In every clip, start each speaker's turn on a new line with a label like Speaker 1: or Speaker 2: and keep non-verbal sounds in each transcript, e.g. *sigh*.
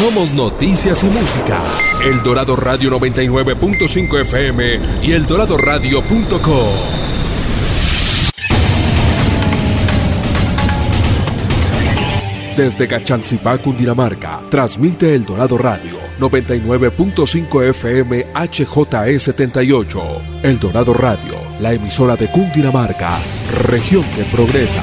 Speaker 1: Somos noticias y música. El Dorado Radio 99.5 FM y el eldoradoradio.com. Desde Cachancipá, Cundinamarca, transmite El Dorado Radio 99.5 FM HJE78. El Dorado Radio, la emisora de Cundinamarca, región que progresa.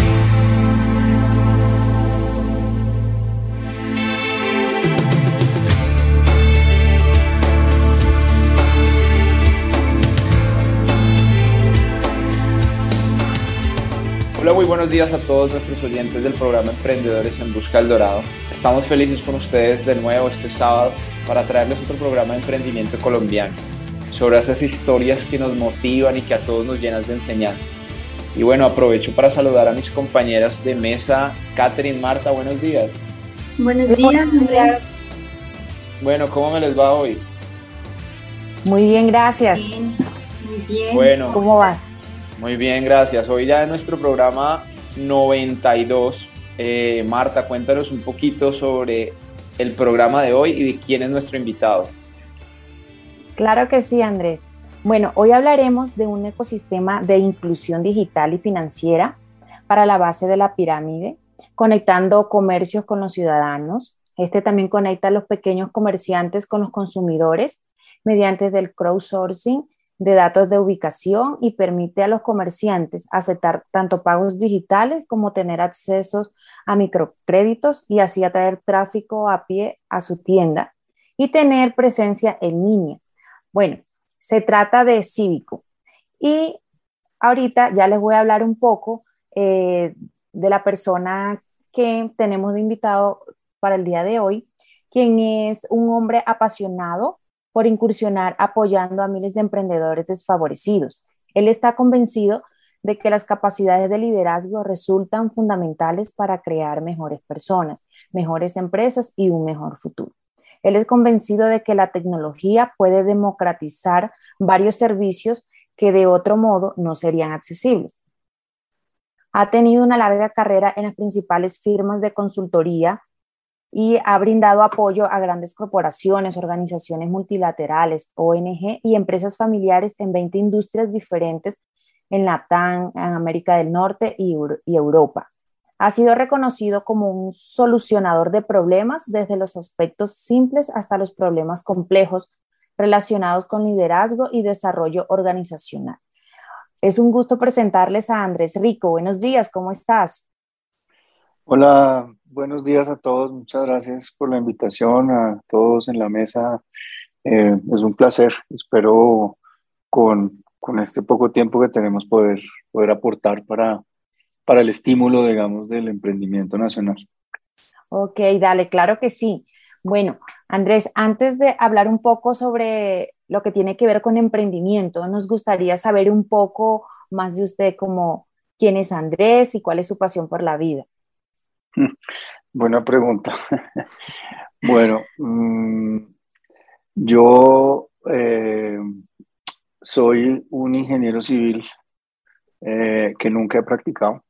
Speaker 2: Hola, muy buenos días a todos nuestros oyentes del programa Emprendedores en Busca del Dorado. Estamos felices con ustedes de nuevo este sábado para traerles otro programa de emprendimiento colombiano sobre esas historias que nos motivan y que a todos nos llenan de enseñanza. Y bueno, aprovecho para saludar a mis compañeras de mesa, Catherine, Marta, buenos días.
Speaker 3: Buenos días, Andrés.
Speaker 2: Bueno, ¿cómo me les va hoy?
Speaker 4: Muy bien, gracias.
Speaker 3: muy bien.
Speaker 2: Bueno,
Speaker 4: ¿Cómo vas?
Speaker 2: Muy bien, gracias. Hoy ya en nuestro programa 92. Eh, Marta, cuéntanos un poquito sobre el programa de hoy y de quién es nuestro invitado.
Speaker 4: Claro que sí, Andrés. Bueno, hoy hablaremos de un ecosistema de inclusión digital y financiera para la base de la pirámide, conectando comercios con los ciudadanos. Este también conecta a los pequeños comerciantes con los consumidores mediante el crowdsourcing de datos de ubicación y permite a los comerciantes aceptar tanto pagos digitales como tener accesos a microcréditos y así atraer tráfico a pie a su tienda y tener presencia en línea. Bueno, se trata de Cívico y ahorita ya les voy a hablar un poco eh, de la persona que tenemos de invitado para el día de hoy, quien es un hombre apasionado por incursionar apoyando a miles de emprendedores desfavorecidos. Él está convencido de que las capacidades de liderazgo resultan fundamentales para crear mejores personas, mejores empresas y un mejor futuro. Él es convencido de que la tecnología puede democratizar varios servicios que de otro modo no serían accesibles. Ha tenido una larga carrera en las principales firmas de consultoría y ha brindado apoyo a grandes corporaciones, organizaciones multilaterales, ONG y empresas familiares en 20 industrias diferentes en Latam, en América del Norte y, y Europa. Ha sido reconocido como un solucionador de problemas desde los aspectos simples hasta los problemas complejos relacionados con liderazgo y desarrollo organizacional. Es un gusto presentarles a Andrés Rico. Buenos días, ¿cómo estás?
Speaker 5: Hola, buenos días a todos. Muchas gracias por la invitación a todos en la mesa. Eh, es un placer. Espero con, con, este poco tiempo que tenemos poder, poder aportar para, para el estímulo, digamos, del emprendimiento nacional.
Speaker 4: Ok, dale, claro que sí. Bueno, Andrés, antes de hablar un poco sobre lo que tiene que ver con emprendimiento, nos gustaría saber un poco más de usted, como quién es Andrés y cuál es su pasión por la vida. *laughs*
Speaker 5: Buena pregunta. *laughs* bueno, mmm, yo eh, soy un ingeniero civil eh, que nunca he practicado.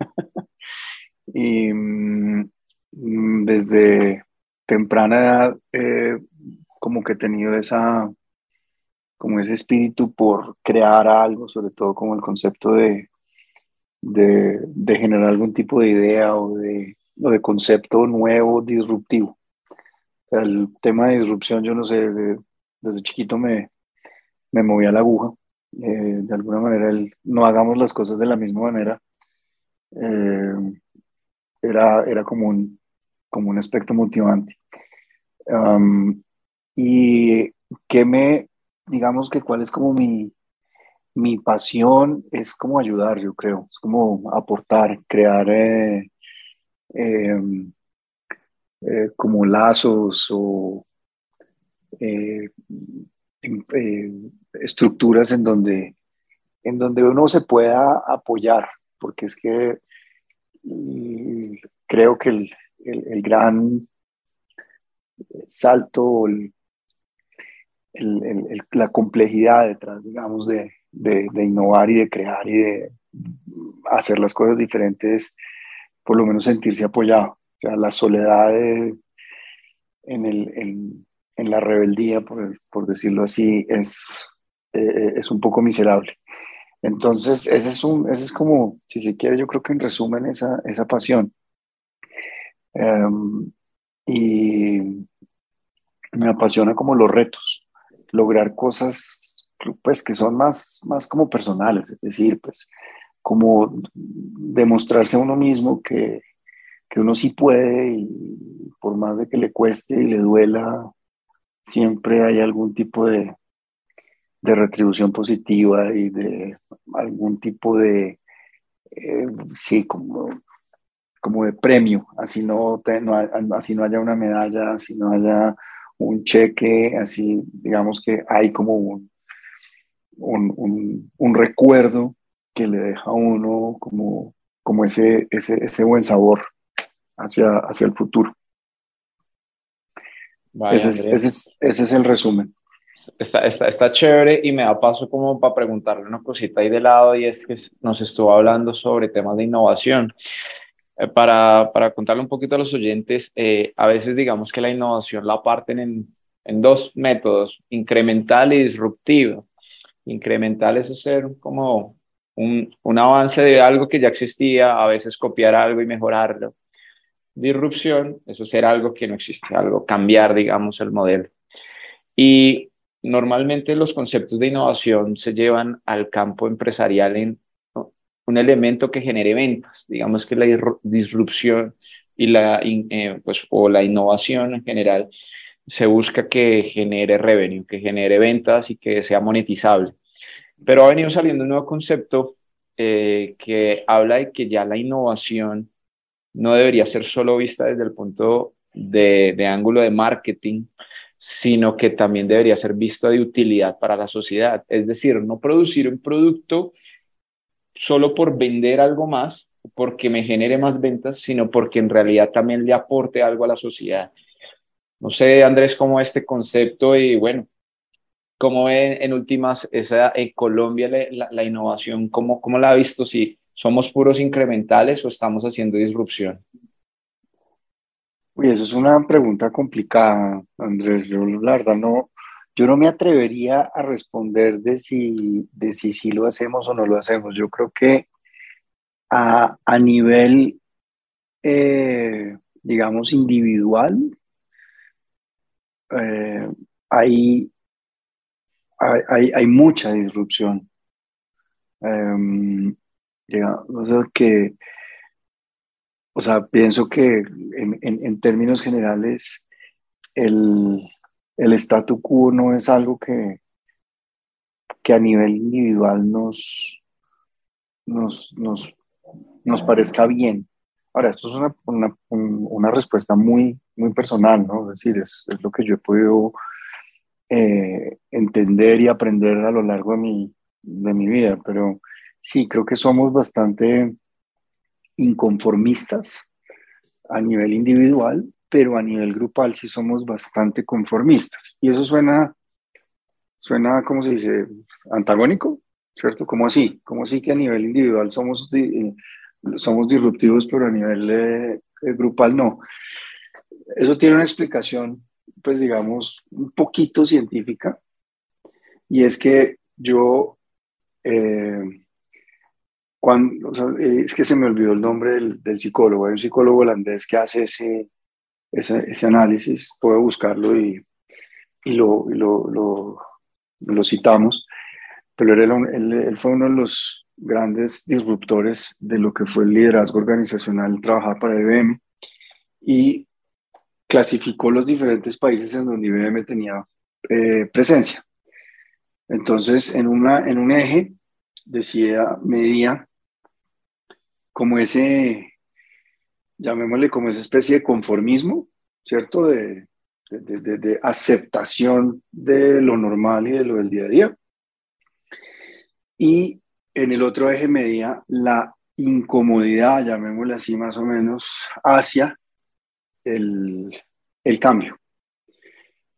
Speaker 5: *laughs* y mmm, desde temprana edad eh, como que he tenido esa como ese espíritu por crear algo, sobre todo como el concepto de, de, de generar algún tipo de idea o de, o de concepto nuevo, disruptivo. El tema de disrupción, yo no sé, desde, chiquito me, me movía la aguja. Eh, de alguna manera, el no hagamos las cosas de la misma manera eh, era, era como, un, como un aspecto motivante. Y que me, digamos que cuál es como mi, mi pasión, es como ayudar, yo creo, es como aportar, crear eh, eh, eh, como lazos o eh, em, estructuras en donde en donde uno se pueda apoyar, porque es que mm, creo que el, el, gran salto, la complejidad detrás, digamos, de, de, innovar y de crear y de hacer las cosas diferentes, por lo menos sentirse apoyado. O sea, la soledad en, el, en, la rebeldía, por, por decirlo así, es, eh, es un poco miserable. Entonces, ese es, un, ese es como, si se quiere, yo creo que en resumen esa, esa pasión. Em, y me apasiona como los retos, lograr cosas pues que son más, más como personales, es decir, pues como demostrarse a uno mismo que, que uno sí puede y por más de que le cueste y le duela, siempre hay algún tipo de, de retribución positiva y de algún tipo de, eh, sí, como, como de premio, así no, así no haya una medalla, así no haya un cheque, así digamos que hay como un, un, un, recuerdo que le deja a uno como, como ese, ese, ese buen sabor hacia, hacia el futuro. ese, es, ese es el resumen
Speaker 2: está, está, está, chévere y me da paso como para preguntarle una cosita ahí de lado y es que nos estuvo hablando sobre temas de innovación. Eh, para, para, contarle un poquito a los oyentes, eh, a veces digamos que la innovación la parten en, en dos métodos, incremental y disruptivo. Incremental es hacer como un, un avance de algo que ya existía, a veces copiar algo y mejorarlo. Disrupción es hacer algo que no existe, algo, cambiar, digamos, el modelo. Y Normalmente los conceptos de innovación se llevan al campo empresarial en un elemento que genere ventas. Digamos que la disrupción y la, eh, pues, o la innovación en general se busca que genere revenue, que genere ventas y que sea monetizable. Pero ha venido saliendo un nuevo concepto eh, que habla de que ya la innovación no debería ser solo vista desde el punto de, de ángulo de marketing, sino que también debería ser visto de utilidad para la sociedad. Es decir, no producir un producto solo por vender algo más, porque me genere más ventas, sino porque en realidad también le aporte algo a la sociedad. No sé, Andrés, cómo este concepto y bueno, cómo ve en últimas esa en Colombia la, la innovación, cómo, cómo la ha visto, si somos puros incrementales o estamos haciendo disrupción.
Speaker 5: Uy, eso es una pregunta complicada, Andrés. Yo la verdad no, yo no me atrevería a responder de si, de si lo hacemos o no lo hacemos. Yo creo que a, a nivel, eh, digamos, individual, eh, hay, hay, hay, mucha disrupción. Um, que o sea, pienso que en, en, términos generales el, el statu quo no es algo que, que a nivel individual nos, nos, nos, nos parezca bien. Ahora, esto es una, una, una, respuesta muy, muy personal, ¿no? Es decir, es, es lo que yo he podido eh, entender y aprender a lo largo de mi, de mi vida, pero sí, creo que somos bastante inconformistas a nivel individual, pero a nivel grupal sí somos bastante conformistas. Y eso suena, suena, ¿cómo se dice? Antagónico, ¿cierto? ¿Cómo así? ¿Cómo así que a nivel individual somos, somos disruptivos, pero a nivel eh, grupal no? Eso tiene una explicación, pues digamos, un poquito científica, y es que yo... Eh, eh, es que se me olvidó el nombre del, psicólogo, hay un psicólogo holandés que hace ese, ese, análisis, puedo buscarlo y, y, lo, lo, lo, citamos, pero él, él, fue uno de los grandes disruptores de lo que fue el liderazgo organizacional, trabajar para IBM y clasificó los diferentes países en donde IBM tenía eh, presencia. Entonces, en, una, en un eje decía, medía como ese, llamémosle como esa especie de conformismo, ¿cierto? De, de, de, aceptación de lo normal y de lo del día a día. Y en el otro eje medía la incomodidad, llamémosle así más o menos, hacia el, cambio.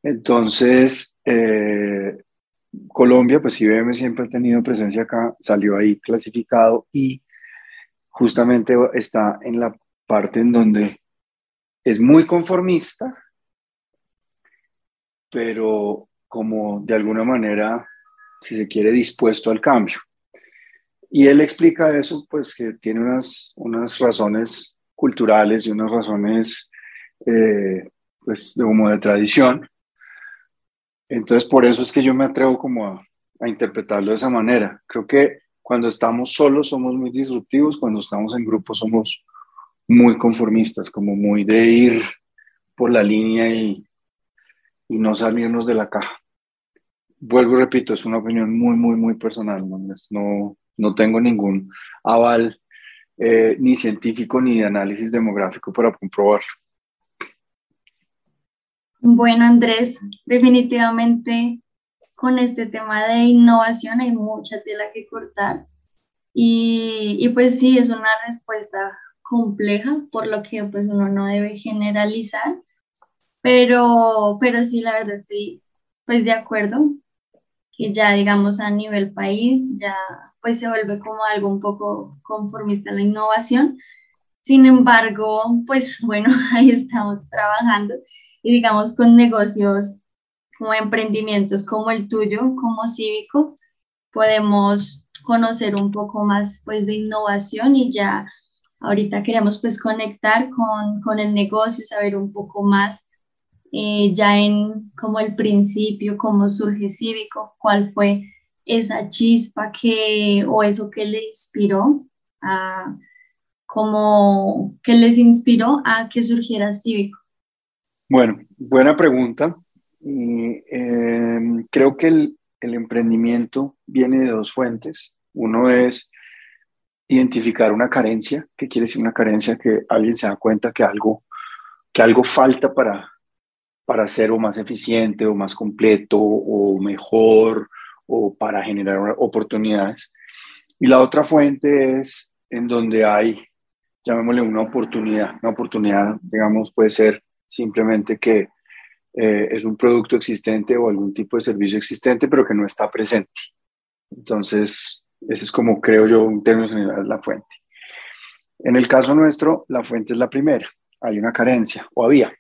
Speaker 5: Entonces, eh, Colombia, pues IBM siempre ha tenido presencia acá, salió ahí clasificado y justamente está en la parte en donde es muy conformista, pero como de alguna manera, si se quiere, dispuesto al cambio. Y él explica eso, pues que tiene unas, unas razones culturales y unas razones, eh, pues, como de tradición. Entonces, por eso es que yo me atrevo como a, interpretarlo de esa manera. Creo que cuando estamos solos somos muy disruptivos, cuando estamos en grupo somos muy conformistas, como muy de ir por la línea y, no salirnos de la caja. Vuelvo y repito, es una opinión muy, muy, muy personal. No, tengo ningún aval eh, ni científico ni de análisis demográfico para comprobarlo.
Speaker 3: Bueno, Andrés, definitivamente con este tema de innovación hay mucha tela que cortar. Y, y pues sí, es una respuesta compleja, por lo que pues uno no debe generalizar, pero, pero sí, la verdad estoy pues de acuerdo que ya digamos a nivel país ya pues se vuelve como algo un poco conformista la innovación. Sin embargo, pues *laughs* bueno, ahí estamos trabajando y digamos con negocios como emprendimientos como el tuyo, como cívico, podemos conocer un poco más pues de innovación y ya Ahorita queremos pues conectar con, con el negocio, saber un poco más eh, ya en como el principio, cómo surge Cívico, cuál fue esa chispa que, o eso que le inspiró a, como que les inspiró a que surgiera Cívico.
Speaker 5: Bueno, buena pregunta. Em, creo que el, el emprendimiento viene de dos fuentes. Uno es identificar una carencia, ¿qué quiere decir una carencia? Que alguien se da cuenta que algo, que algo falta para, para ser o más eficiente o más completo o mejor o para generar oportunidades. Y la otra fuente es en donde hay, llamémosle una oportunidad. Una oportunidad, digamos, puede ser simplemente que eh, es un producto existente o algún tipo de servicio existente, pero que no está presente. Entonces, ese es como creo yo en términos generales la fuente. En el caso nuestro, la fuente es la primera. Hay una carencia, o había.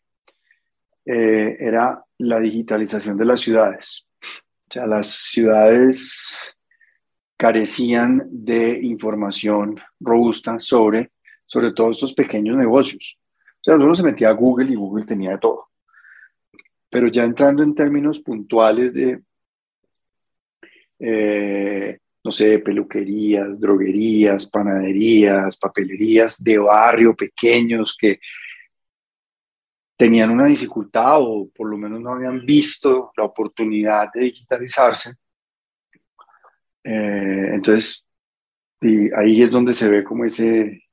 Speaker 5: Eh, era la digitalización de las ciudades. O sea, las ciudades carecían de información robusta sobre, sobre todos estos pequeños negocios. O sea, uno se metía a Google y Google tenía de todo. Pero ya entrando en términos puntuales de eh, no sé, peluquerías, droguerías, panaderías, papelerías de barrio pequeños que tenían una dificultad o por lo menos no habían visto la oportunidad de digitalizarse. Eh, entonces, y ahí es donde se ve como ese,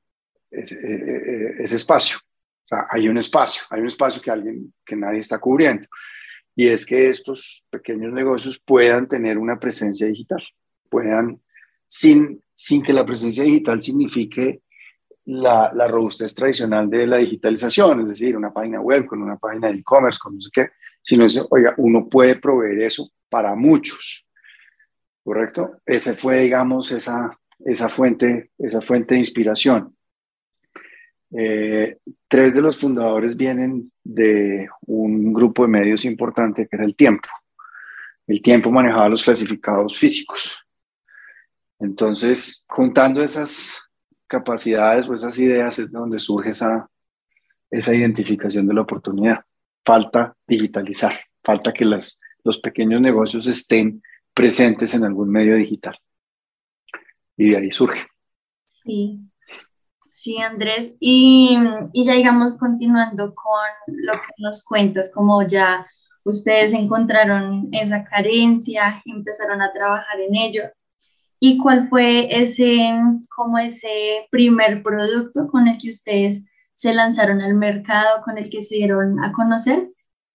Speaker 5: ese, e, e, ese espacio. O sea, hay un espacio, hay un espacio que alguien, que nadie está cubriendo. Y es que estos pequeños negocios puedan tener una presencia digital puedan, sin, sin que la presencia digital signifique la, la, robustez tradicional de la digitalización, es decir, una página web con una página de e-commerce, con no sé qué, sino es, oiga, uno puede proveer eso para muchos, ¿correcto? Ese fue, digamos, esa, esa, fuente, esa fuente de inspiración. Eh, tres de los fundadores vienen de un grupo de medios importante que era el tiempo. El tiempo manejaba los clasificados físicos. Entonces, juntando esas capacidades o esas ideas es de donde surge esa, esa identificación de la oportunidad. Falta digitalizar, falta que las, los pequeños negocios estén presentes en algún medio digital. Y de ahí surge.
Speaker 3: Sí, sí, Andrés. Y, y ya digamos, continuando con lo que nos cuentas, como ya ustedes encontraron esa carencia, empezaron a trabajar en ello. ¿Y cuál fue ese, como ese primer producto con el que ustedes se lanzaron al mercado, con el que se dieron a conocer?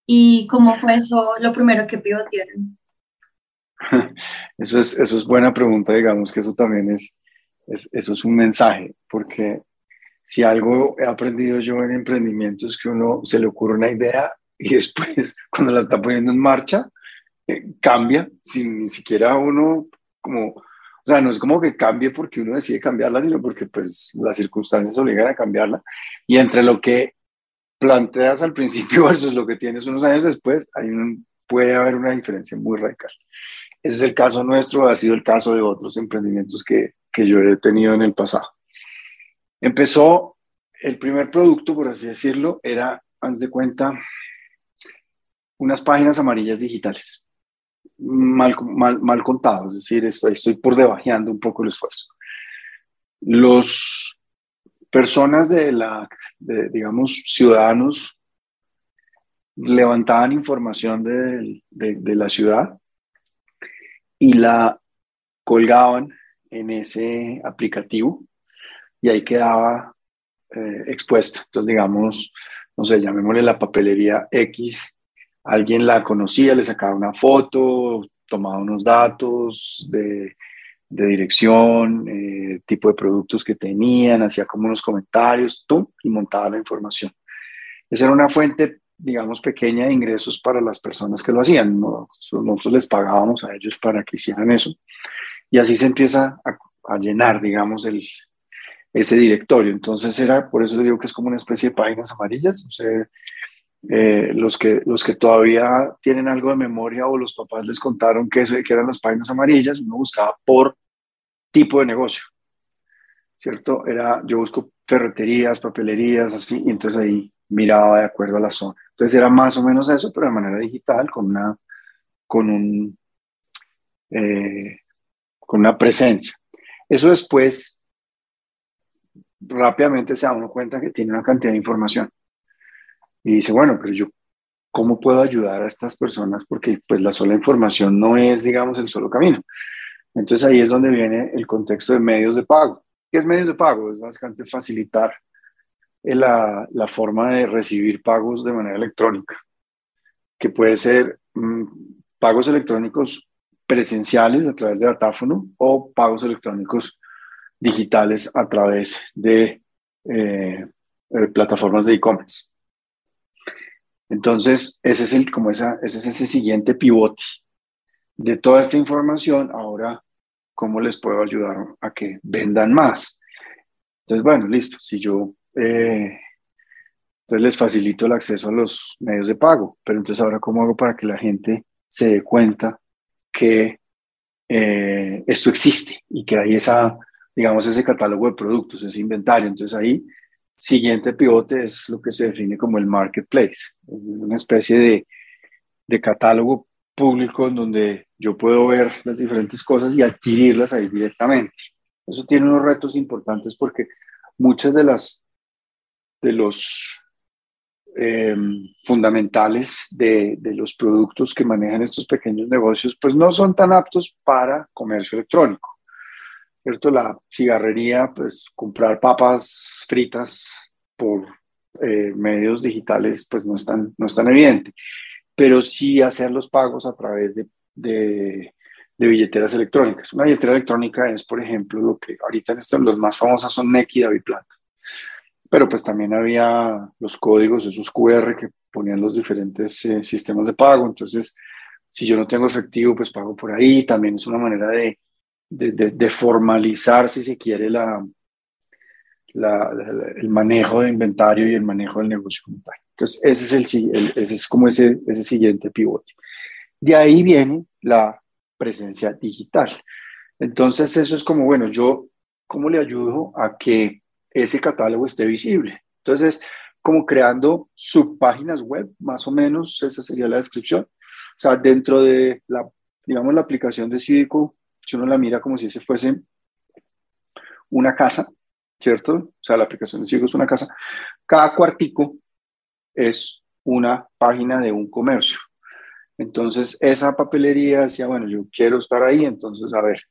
Speaker 3: ¿Y cómo fue eso lo primero que pivotearon? *laughs*
Speaker 5: Eso es, eso es buena pregunta, digamos que eso también es, eso es un mensaje, porque si algo he aprendido yo en emprendimiento es que uno se le ocurre una idea y *laughs* después cuando la está poniendo en marcha, eh, cambia sin ni siquiera uno como, o sea, no es como que cambie porque uno decide cambiarla, sino porque pues las circunstancias obligan a cambiarla. Y entre lo que planteas al principio *laughs* versus lo que tienes unos años después, hay puede haber una diferencia muy radical. Ese es el caso nuestro, ha sido el caso de otros emprendimientos que, que yo he tenido en el pasado. Empezó el primer producto, por así decirlo, era, antes de cuenta, unas páginas amarillas digitales, mal, mal, mal contados, es decir, estoy, por debajeando un poco el esfuerzo. Los personas de la, digamos, ciudadanos levantaban información de, de, la ciudad y la colgaban en ese aplicativo y ahí quedaba eh, expuesta. Entonces, digamos, no sé, llamémosle la papelería X, alguien la conocía, le sacaba una foto, tomaba unos datos de, dirección, eh, tipo de productos que tenían, hacía como unos comentarios, y montaba la información. Esa era una fuente, digamos, pequeña de ingresos para las personas que lo hacían. Nosotros les pagábamos a ellos para que hicieran eso. Y así se empieza a, llenar, digamos, ese directorio. Entonces era, por eso les digo que es como una especie de páginas amarillas. O sea, eh, los, que, los que todavía tienen algo de memoria o los papás les contaron que, eso, que eran las páginas amarillas, uno buscaba por tipo de negocio, ¿cierto? Era, yo busco ferreterías, papelerías, así, y entonces ahí miraba de acuerdo a la zona. Entonces era más o menos eso, pero de manera digital, con una, con un, eh, con una presencia. Eso después, rápidamente se da uno cuenta que tiene una cantidad de información. Y dice, bueno, pero yo, ¿cómo puedo ayudar a estas personas? Porque pues la sola información no es, digamos, el solo camino. Entonces ahí es donde viene el contexto de medios de pago. ¿Qué es medios de pago? Es básicamente facilitar la, la forma de recibir pagos de manera electrónica, que puede ser mm, pagos electrónicos presenciales a través de datáfono o pagos electrónicos digitales a través de eh, eh, plataformas de e-commerce. Entonces, ese es, el, como esa, ese es ese siguiente pivote de toda esta información, ahora, ¿cómo les puedo ayudar a que vendan más? Entonces, bueno, listo, si yo eh, entonces les facilito el acceso a los medios de pago, pero entonces ahora, ¿cómo hago para que la gente se dé cuenta que eh, esto existe y que hay esa, digamos, ese catálogo de productos, ese inventario? Entonces ahí, siguiente pivote es lo que se define como el marketplace, una especie de, de catálogo público en donde yo puedo ver las diferentes cosas y adquirirlas ahí directamente. Eso tiene unos retos importantes porque muchas de las de los eh, fundamentales de, de, los productos que manejan estos pequeños negocios, pues no son tan aptos para comercio electrónico. ¿Cierto? La cigarrería, pues comprar papas fritas por eh, medios digitales, pues no es tan, no es tan evidente pero sí hacer los pagos a través de, de, billeteras electrónicas. Una billetera electrónica es, por ejemplo, lo que ahorita en los más famosos son NEC y DaviPlata. Pero pues también había los códigos, esos QR que ponían los diferentes eh, sistemas de pago. Entonces, si yo no tengo efectivo, pues pago por ahí. También es una manera de, de, formalizar, si se quiere, la, el manejo de inventario y el manejo del negocio tal. Entonces, ese es, el, ese es como ese, ese siguiente pivote. De ahí viene la presencia digital. Entonces, eso es como, bueno, yo, ¿cómo le ayudo a que ese catálogo esté visible? Entonces, como creando subpáginas web, más o menos, esa sería la descripción. O sea, dentro de la, digamos, la aplicación de Cívico, si uno la mira como si ese fuese una casa, ¿cierto? O sea, la aplicación de Ciego es una casa. Cada cuartico es una página de un comercio. Entonces, esa papelería decía, bueno, yo quiero estar ahí, entonces, a ver,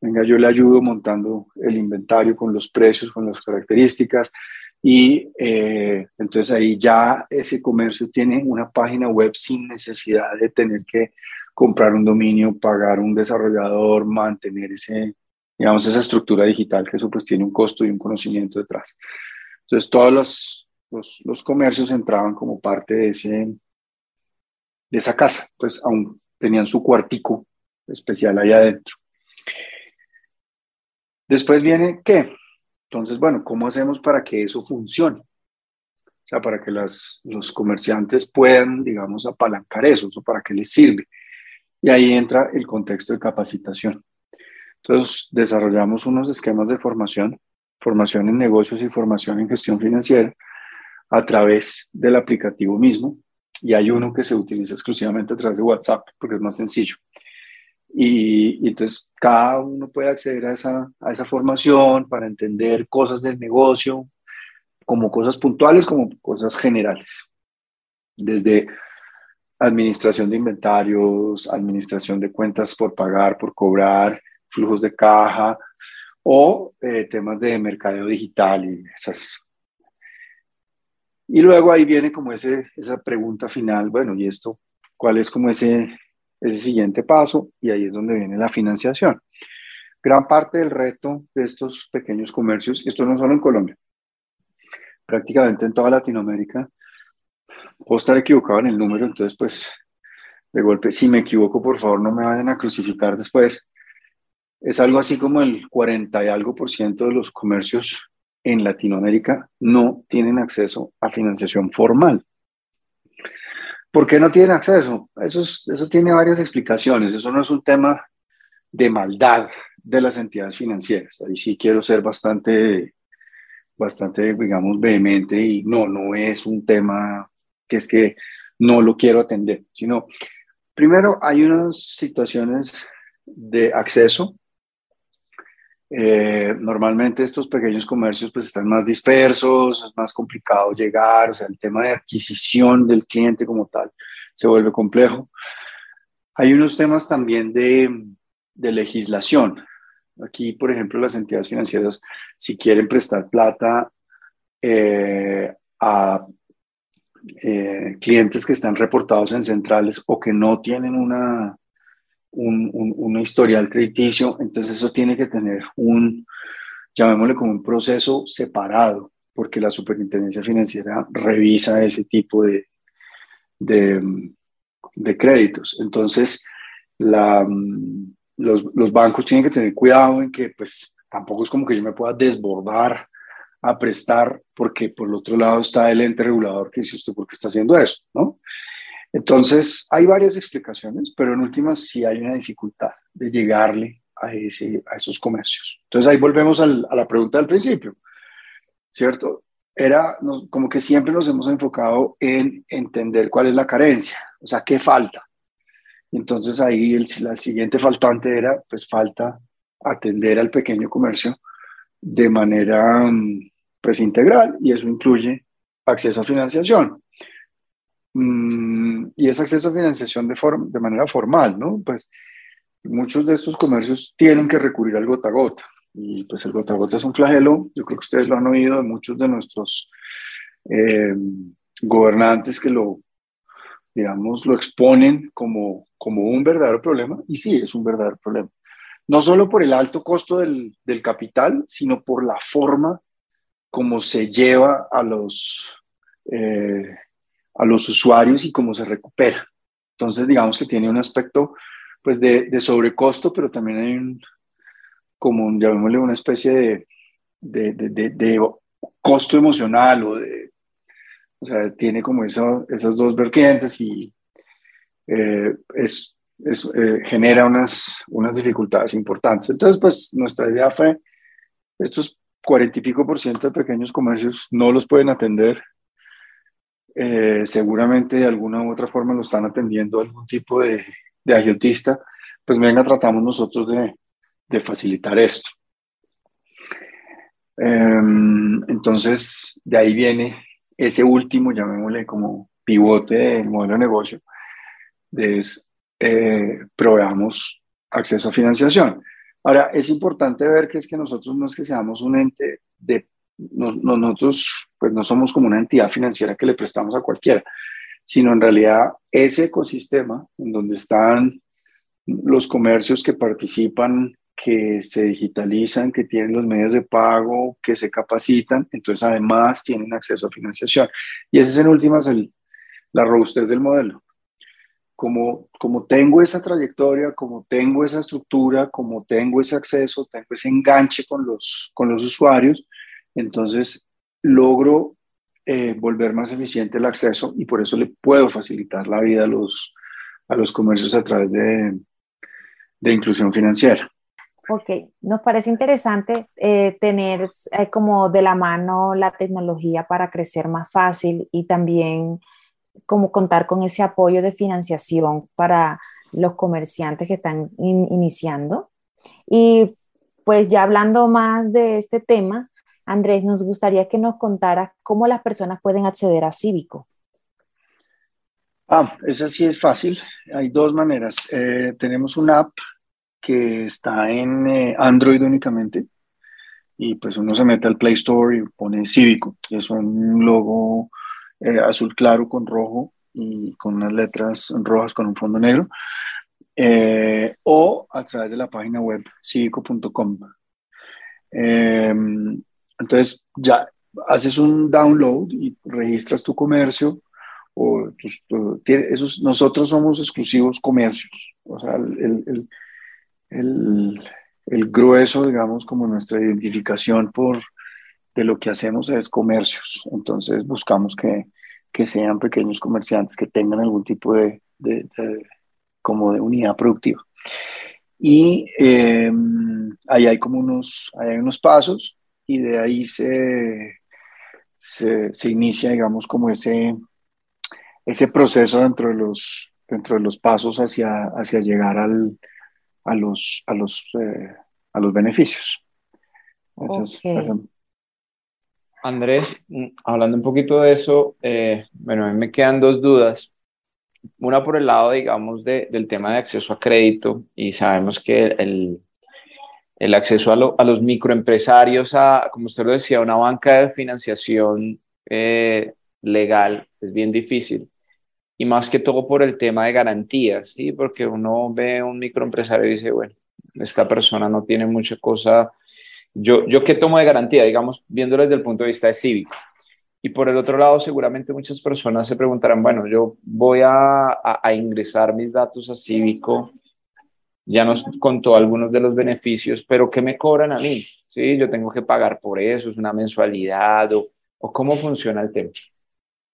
Speaker 5: venga, yo le ayudo montando el inventario con los precios, con las características, y eh, entonces ahí ya ese comercio tiene una página web sin necesidad de tener que comprar un dominio, pagar un desarrollador, mantener ese, digamos, esa estructura digital, que eso pues tiene un costo y un conocimiento detrás. Entonces, todos los, los, los comercios entraban como parte de, ese, de esa casa, pues aún tenían su cuartico especial ahí adentro. Después viene, ¿qué? Entonces, bueno, ¿cómo hacemos para que eso funcione? O sea, para que las, los comerciantes puedan, digamos, apalancar eso, o para qué les sirve. Y ahí entra el contexto de capacitación. Entonces, desarrollamos unos esquemas de formación, formación en negocios y formación en gestión financiera a través del aplicativo mismo. Y hay uno que se utiliza exclusivamente a través de WhatsApp porque es más sencillo. Y, entonces cada uno puede acceder a esa, a esa formación para entender cosas del negocio, como cosas puntuales, como cosas generales. Desde administración de inventarios, administración de cuentas por pagar, por cobrar, flujos de caja o eh, temas de mercadeo digital y esas. Y luego ahí viene como ese, esa pregunta final, bueno, ¿y esto cuál es como ese ese siguiente paso y ahí es donde viene la financiación. Gran parte del reto de estos pequeños comercios, esto no solo en Colombia, prácticamente en toda Latinoamérica, puedo estar equivocado en el número, entonces pues de golpe, si me equivoco, por favor no me vayan a crucificar después. Es algo así como el 40 y algo por ciento de los comercios en Latinoamérica no tienen acceso a financiación formal. ¿Por qué no tienen acceso? Eso, eso tiene varias explicaciones. Eso no es un tema de maldad de las entidades financieras. Ahí sí quiero ser bastante, bastante, digamos, vehemente y no, no es un tema que es que no lo quiero atender, sino, primero, hay unas situaciones de acceso eh, normalmente estos pequeños comercios pues están más dispersos, es más complicado llegar, o sea, el tema de adquisición del cliente como tal se vuelve complejo. Hay unos temas también de, de legislación. Aquí, por ejemplo, las entidades financieras, si quieren prestar plata eh, a eh, clientes que están reportados en centrales o que no tienen una, un, historial crediticio, entonces eso tiene que tener un, llamémosle como un proceso separado, porque la superintendencia financiera revisa ese tipo de, de, créditos. Entonces, la, los, los, bancos tienen que tener cuidado en que pues tampoco es como que yo me pueda desbordar a prestar porque por el otro lado está el ente regulador que dice usted por qué está haciendo eso, ¿no? Entonces, hay varias explicaciones, pero en últimas sí hay una dificultad de llegarle a, ese, a esos comercios. Entonces, ahí volvemos a la pregunta del principio, ¿cierto? Era como que siempre nos hemos enfocado en entender cuál es la carencia, o sea, qué falta. Entonces, ahí el, la siguiente faltante era, pues, falta atender al pequeño comercio de manera, pues, integral, y eso incluye acceso a financiación. Mm, y es acceso a financiación de, forma, de manera formal, ¿no? Pues muchos de estos comercios tienen que recurrir al gota a gota. Y pues el gota a gota es un flagelo, yo creo que ustedes lo han oído de muchos de nuestros eh, gobernantes que lo, digamos, lo exponen como, como un verdadero problema. Y sí, es un verdadero problema. No solo por el alto costo del, del capital, sino por la forma como se lleva a los, eh, a los usuarios y cómo se recupera. Entonces, digamos que tiene un aspecto pues de, de sobrecosto, pero también hay un, como llamémosle una especie de, de, de, costo emocional o de, o sea, tiene como esas dos vertientes y eh, es, es, eh, genera unas, unas dificultades importantes. Entonces, pues nuestra idea fue, estos cuarenta y pico por ciento de pequeños comercios no los pueden atender eh, seguramente de alguna u otra forma lo están atendiendo algún tipo de, agiotista, pues venga, tratamos nosotros de, facilitar esto. Em, entonces, de ahí viene ese último, llamémosle como pivote del modelo de negocio, es, eh, proveamos acceso a financiación. Ahora, es importante ver que es que nosotros no es que seamos un ente de nosotros pues no somos como una entidad financiera que le prestamos a cualquiera, sino en realidad ese ecosistema en donde están los comercios que participan, que se digitalizan, que tienen los medios de pago, que se capacitan, entonces además tienen acceso a financiación. Y ese es en últimas el, la robustez del modelo. Como, como tengo esa trayectoria, como tengo esa estructura, como tengo ese acceso, tengo ese enganche con los, con los usuarios, entonces logro eh, volver más eficiente el acceso y por eso le puedo facilitar la vida a los, a los comercios a través de, de inclusión financiera.
Speaker 4: Ok, nos parece interesante eh, tener eh, como de la mano la tecnología para crecer más fácil y también como contar con ese apoyo de financiación para los comerciantes que están iniciando. Y pues ya hablando más de este tema, Andrés, nos gustaría que nos contara cómo las personas pueden acceder a Cívico.
Speaker 5: Ah, esa sí es fácil. Hay dos maneras. Eh, tenemos una app que está en eh, Android únicamente y pues uno se mete al Play Store y pone Cívico, que es un logo eh, azul claro con rojo y con unas letras rojas con un fondo negro, o a través de la página web cívico.com. Entonces ya haces un download y registras tu comercio. O nosotros somos exclusivos comercios. O sea, el, el, el, el, grueso, digamos, como nuestra identificación por de lo que hacemos es comercios. Entonces buscamos que, que sean pequeños comerciantes que tengan algún tipo de, de, como de unidad productiva. Y eh, ahí hay como unos, hay unos pasos y de ahí se, se, inicia, digamos, como ese, ese proceso dentro de los, dentro de los pasos hacia, hacia llegar al, a, los, a, los, eh, a los beneficios.
Speaker 2: Andrés, mm, hablando un poquito de eso, eh, bueno, a mí me quedan dos dudas. Una por el lado, digamos, de, del tema de acceso a crédito y sabemos que el, el acceso a, los microempresarios, a, como usted lo decía, una banca de financiación eh, legal es bien difícil. Y más que todo por el tema de garantías, ¿sí? Porque uno ve a un microempresario y dice, bueno, esta persona no tiene mucha cosa. Yo, yo qué tomo de garantía, digamos, viéndolo desde el punto de vista de cívico. Y por el otro lado, seguramente muchas personas se preguntarán, bueno, yo voy a, a ingresar mis datos a Cívico ya nos contó algunos de los beneficios, pero ¿qué me cobran a mí? ¿Sí? Yo tengo que pagar por eso, es una mensualidad o, o cómo funciona el tema.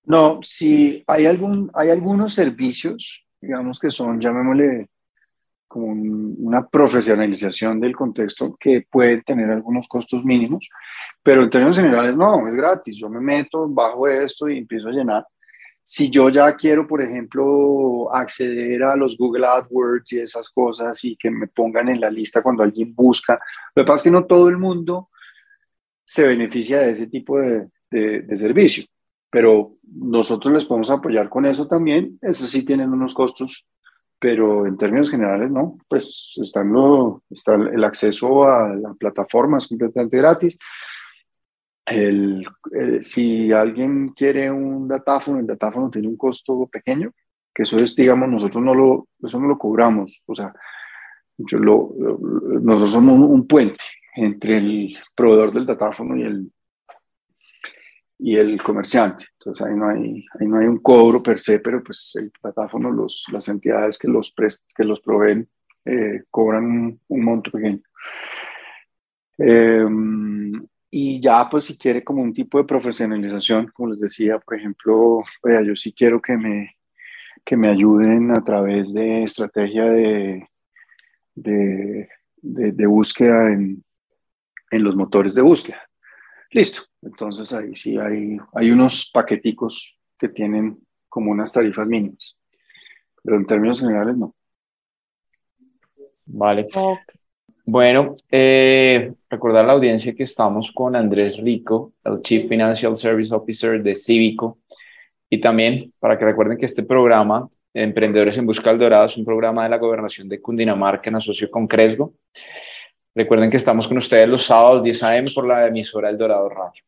Speaker 5: No, si hay, algún, hay algunos servicios, digamos que son, llamémosle, como una profesionalización del contexto que pueden tener algunos costos mínimos, pero en términos generales no, es gratis. Yo me meto, bajo esto y empiezo a llenar si yo ya quiero, por ejemplo, acceder a los Google AdWords y esas cosas y que me pongan en la lista cuando alguien busca, lo que pasa es que no todo el mundo se beneficia de ese tipo de, de, servicio, pero nosotros les podemos apoyar con eso también. Eso sí tienen unos costos, pero en términos generales no, pues están lo, está el acceso a la plataforma es completamente gratis. El, eh, si alguien quiere un datáfono, el datáfono tiene un costo pequeño, que eso es, digamos, nosotros no lo, eso no lo cobramos, o sea, lo, nosotros somos un, puente entre el proveedor del datáfono y el, y el comerciante. Entonces ahí no hay, ahí no hay un cobro per se, pero pues el datáfono, los, las entidades que los, que los proveen eh, cobran un, monto pequeño. Eh, y ya, pues si quiere como un tipo de profesionalización, como les decía, por ejemplo, yo sí quiero que me, que me ayuden a través de estrategia de, de, de, búsqueda en, en, los motores de búsqueda. Listo. Entonces ahí sí hay, hay unos paqueticos que tienen como unas tarifas mínimas, pero en términos generales no.
Speaker 2: Vale. Bueno, eh, recordar a la audiencia que estamos con Andrés Rico, el Chief Financial Service Officer de Cívico, y también para que recuerden que este programa, Emprendedores en Busca del Dorado, es un programa de la Gobernación de Cundinamarca en asocio con Cresgo. Recuerden que estamos con ustedes los sábados 10 a.m. por la emisora El Dorado Radio.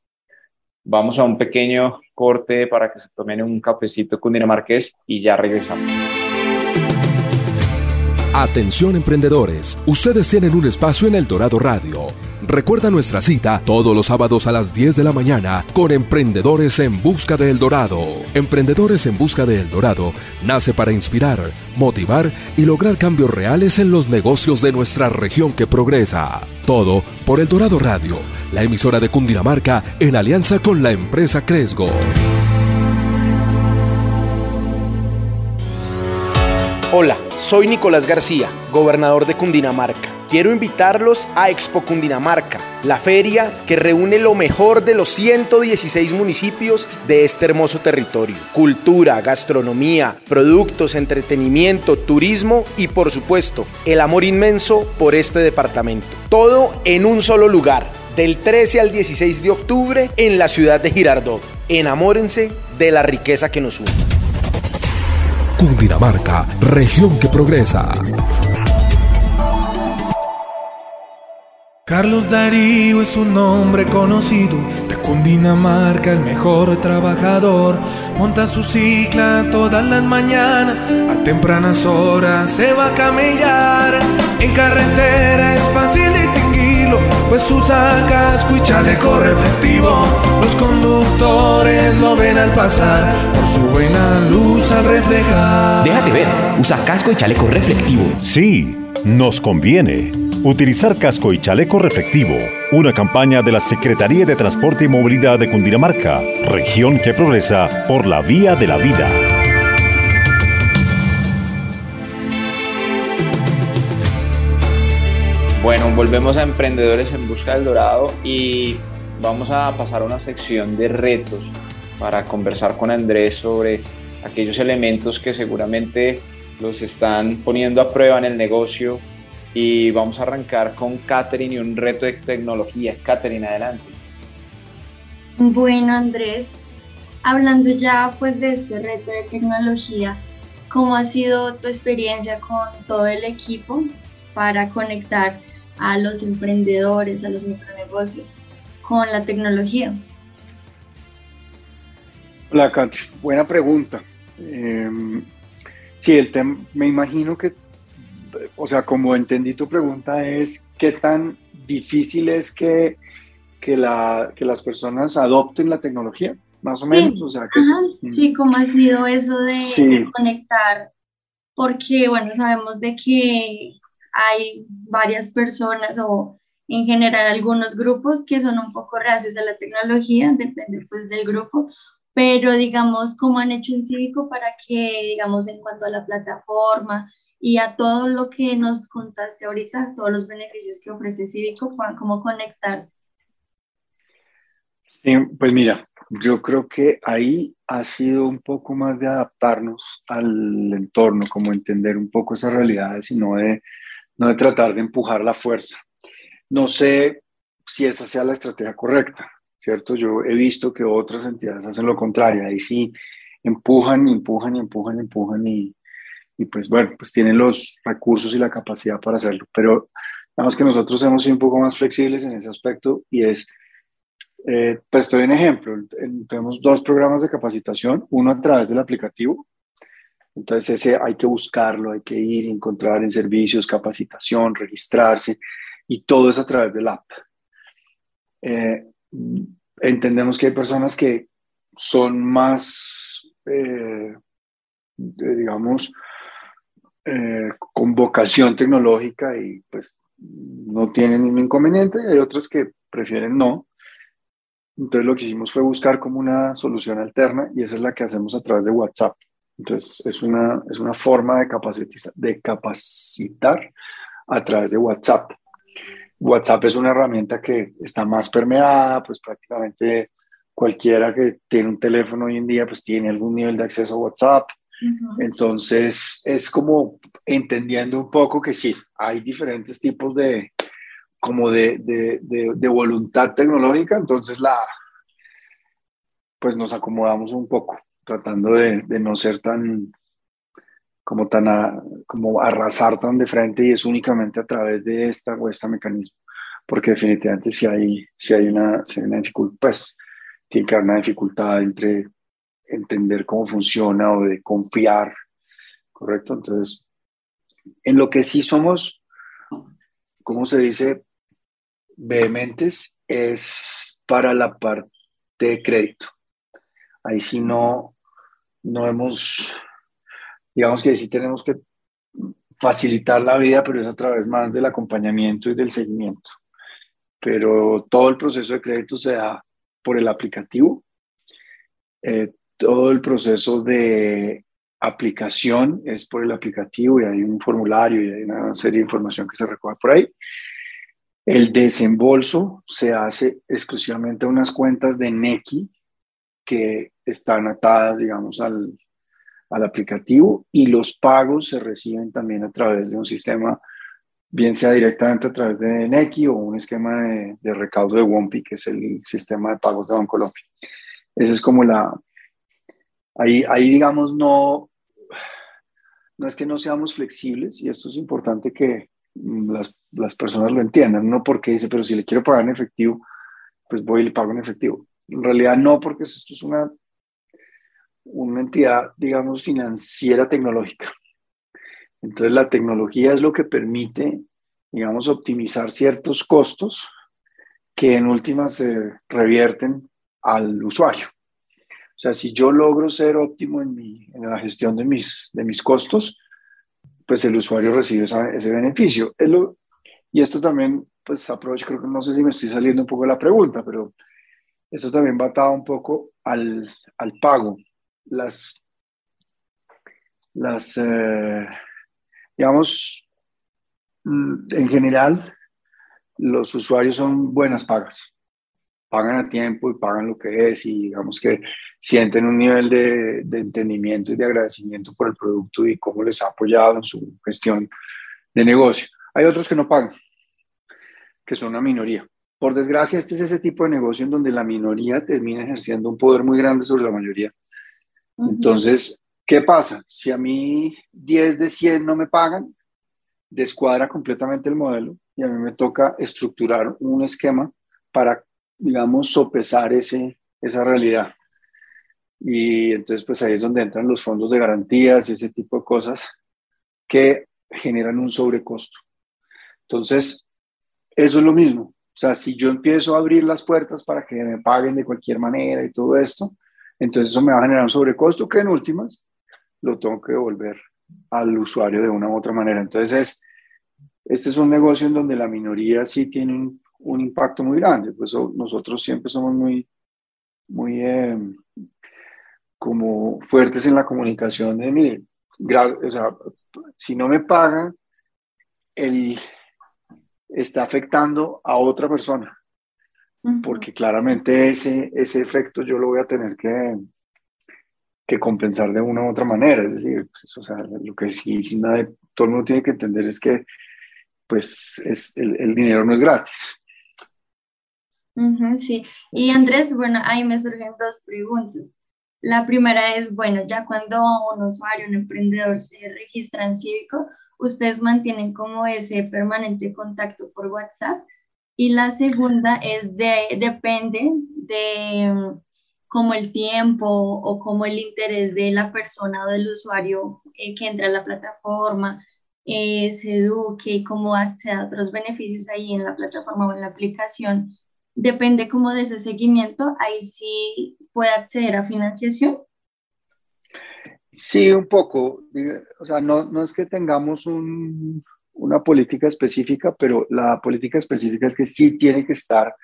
Speaker 2: Vamos a un pequeño corte para que se tomen un cafecito cundinamarqués y ya regresamos.
Speaker 1: Atención emprendedores, ustedes tienen un espacio en El Dorado Radio. Recuerda nuestra cita todos los sábados a las 10 de la mañana con Emprendedores en Busca de Dorado. Emprendedores en Busca de Dorado nace para inspirar, motivar y lograr cambios reales en los negocios de nuestra región que progresa. Todo por El Dorado Radio, la emisora de Cundinamarca en alianza con la empresa Cresgo.
Speaker 6: Hola, soy Nicolás García, gobernador de Cundinamarca. Quiero invitarlos a Expo Cundinamarca, la feria que reúne lo mejor de los 116 municipios de este hermoso territorio. Cultura, gastronomía, productos, entretenimiento, turismo y por supuesto el amor inmenso por este departamento. Todo en un solo lugar, del 13 al 16 de octubre en la ciudad de Girardot. Enamórense de la riqueza que nos une.
Speaker 1: Cundinamarca, región que progresa.
Speaker 7: Carlos Darío es un hombre conocido de Cundinamarca, el mejor trabajador. Monta su cicla todas las mañanas, a tempranas horas se va a camellar. En carretera es fácil distinguirlo, pues usa casco y chaleco reflectivo. Los conductores lo ven al pasar, por su buena luz al reflejar.
Speaker 8: Déjate ver, usa casco y chaleco reflectivo.
Speaker 9: Sí, nos conviene. Utilizar casco y chaleco reflectivo. Una campaña de la Secretaría de Transporte y Movilidad de Cundinamarca, región que progresa por la vía de la vida.
Speaker 2: Bueno, volvemos a Emprendedores en Busca del Dorado y vamos a pasar a una sección de retos para conversar con Andrés sobre aquellos elementos que seguramente los están poniendo a prueba en el negocio y vamos a arrancar con Catherine y un reto de tecnología. Catherine, adelante.
Speaker 3: Bueno, Andrés, hablando ya pues de este reto de tecnología, ¿cómo ha sido tu experiencia con todo el equipo para conectar a los emprendedores, a los micronegocios con la tecnología?
Speaker 5: Hola, Catherine. Buena pregunta. Eh, sí, el tema, me imagino que o sea, como entendí tu pregunta, es qué tan difícil es que, que, la, que las personas adopten la tecnología, más o menos.
Speaker 3: Sí,
Speaker 5: o sea, que,
Speaker 3: mm. sí ¿cómo ha sido eso de, conectar? Porque, bueno, sabemos de que hay varias personas o en general algunos grupos que son un poco reacios a la tecnología, depende pues del grupo, pero digamos, ¿cómo han hecho en Cívico para que, digamos, en cuanto a la plataforma, y a todo lo que nos contaste ahorita, todos los beneficios que ofrece Cívico, cómo conectarse.
Speaker 5: Sí, pues mira, yo creo que ahí ha sido un poco más de adaptarnos al entorno, como entender un poco esas realidades y no de, no de tratar de empujar la fuerza. No sé si esa sea la estrategia correcta, ¿cierto? Yo he visto que otras entidades hacen lo contrario, ahí sí empujan, empujan, empujan, empujan y, y pues bueno, pues tienen los recursos y la capacidad para hacerlo. Pero vamos que nosotros hemos sido un poco más flexibles en ese aspecto y es, eh, pues estoy un ejemplo, tenemos dos programas de capacitación, uno a través del aplicativo, entonces ese hay que buscarlo, hay que ir, encontrar en servicios, capacitación, registrarse y todo es a través del app. Eh, entendemos que hay personas que son más, eh, digamos, eh, con vocación tecnológica y pues no tienen ningún inconveniente, y hay otras que prefieren no. Entonces lo que hicimos fue buscar como una solución alterna y esa es la que hacemos a través de WhatsApp. Entonces es una, es una forma de, capacitar, de capacitar a través de WhatsApp. WhatsApp es una herramienta que está más permeada, pues prácticamente cualquiera que tiene un teléfono hoy en día pues tiene algún nivel de acceso a WhatsApp. Entonces, es como entendiendo un poco que sí, hay diferentes tipos de, como de, de, voluntad tecnológica, entonces la, pues nos acomodamos un poco, tratando de, no ser tan, como tan, como arrasar tan de frente y es únicamente a través de esta o este mecanismo, porque definitivamente si hay, si hay, una, si hay una dificultad, pues tiene que haber una dificultad entre entender cómo funciona o de confiar, ¿correcto? Entonces, En lo que sí somos, ¿cómo se dice? Vehementes es para la parte de crédito. Ahí sí no, no hemos, digamos que sí tenemos que facilitar la vida, pero es a través más del acompañamiento y del seguimiento. Pero todo el proceso de crédito se da por el aplicativo. Eh, todo el proceso de aplicación es por el aplicativo y hay un formulario y hay una serie de información que se recoge por ahí. El desembolso se hace exclusivamente a unas cuentas de NECI que están atadas, digamos, al, al aplicativo y los pagos se reciben también a través de un sistema, bien sea directamente a través de NECI o un esquema de, de recaudo de WOMPI, que es el sistema de pagos de Bancolombia. Esa es como la... Ahí, ahí digamos, no, no es que no seamos flexibles, y esto es importante que las, las personas lo entiendan, no porque dice, pero si le quiero pagar en efectivo, pues voy y le pago en efectivo. En realidad no, porque esto es una, una entidad, digamos, financiera tecnológica. Entonces la tecnología es lo que permite, digamos, optimizar ciertos costos que en últimas se revierten al usuario. O sea, si yo logro ser óptimo en, la gestión de mis, costos, pues el usuario recibe ese beneficio. y esto también, pues aprovecho, creo que no sé si me estoy saliendo un poco de la pregunta, pero esto también va atado un poco al, pago. Las, las eh, digamos, mm, en general, los usuarios son buenas pagas pagan a tiempo y pagan lo que es y digamos que sienten un nivel de, de, entendimiento y de agradecimiento por el producto y cómo les ha apoyado en su gestión de negocio. Hay otros que no pagan, que son una minoría. Por desgracia, este es ese tipo de negocio en donde la minoría termina ejerciendo un poder muy grande sobre la mayoría. Entonces, ¿qué pasa? Si a mí 10 de 100 no me pagan, descuadra completamente el modelo y a mí me toca estructurar un esquema para digamos, sopesar ese, esa realidad. Y entonces, pues ahí es donde entran los fondos de garantías y ese tipo de cosas que generan un sobrecosto. Entonces, eso es lo mismo. O sea, si yo empiezo a abrir las puertas para que me paguen de cualquier manera y todo esto, entonces eso me va a generar un sobrecosto que en últimas lo tengo que devolver al usuario de una u otra manera. Entonces, este es un negocio en donde la minoría sí tiene un un impacto muy grande. Pues nosotros siempre somos muy, muy eh, como fuertes en la comunicación de, mire, o sea, si no me pagan, el, está afectando a otra persona, porque claramente ese, ese efecto yo lo voy a tener que, que compensar de una u otra manera. Es decir, pues, o sea, lo que sí todo el mundo tiene que entender es que pues es, el, el dinero no es gratis
Speaker 3: sí, y Andrés, bueno, ahí me surgen dos preguntas. La primera es, bueno, ya cuando un usuario, un emprendedor se registra en Cívico, ustedes mantienen como ese permanente contacto por WhatsApp. Y la segunda es de, depende de mm, como el tiempo o como el interés de la persona o del usuario eh, que entra a la plataforma, eh, se eduque, cómo accede a otros beneficios ahí en la plataforma o en la aplicación depende como de ese seguimiento, ahí sí puede acceder a financiación.
Speaker 5: Sí, un poco. O sea, no, no es que tengamos un, una política específica, pero la política específica es que sí tiene que estar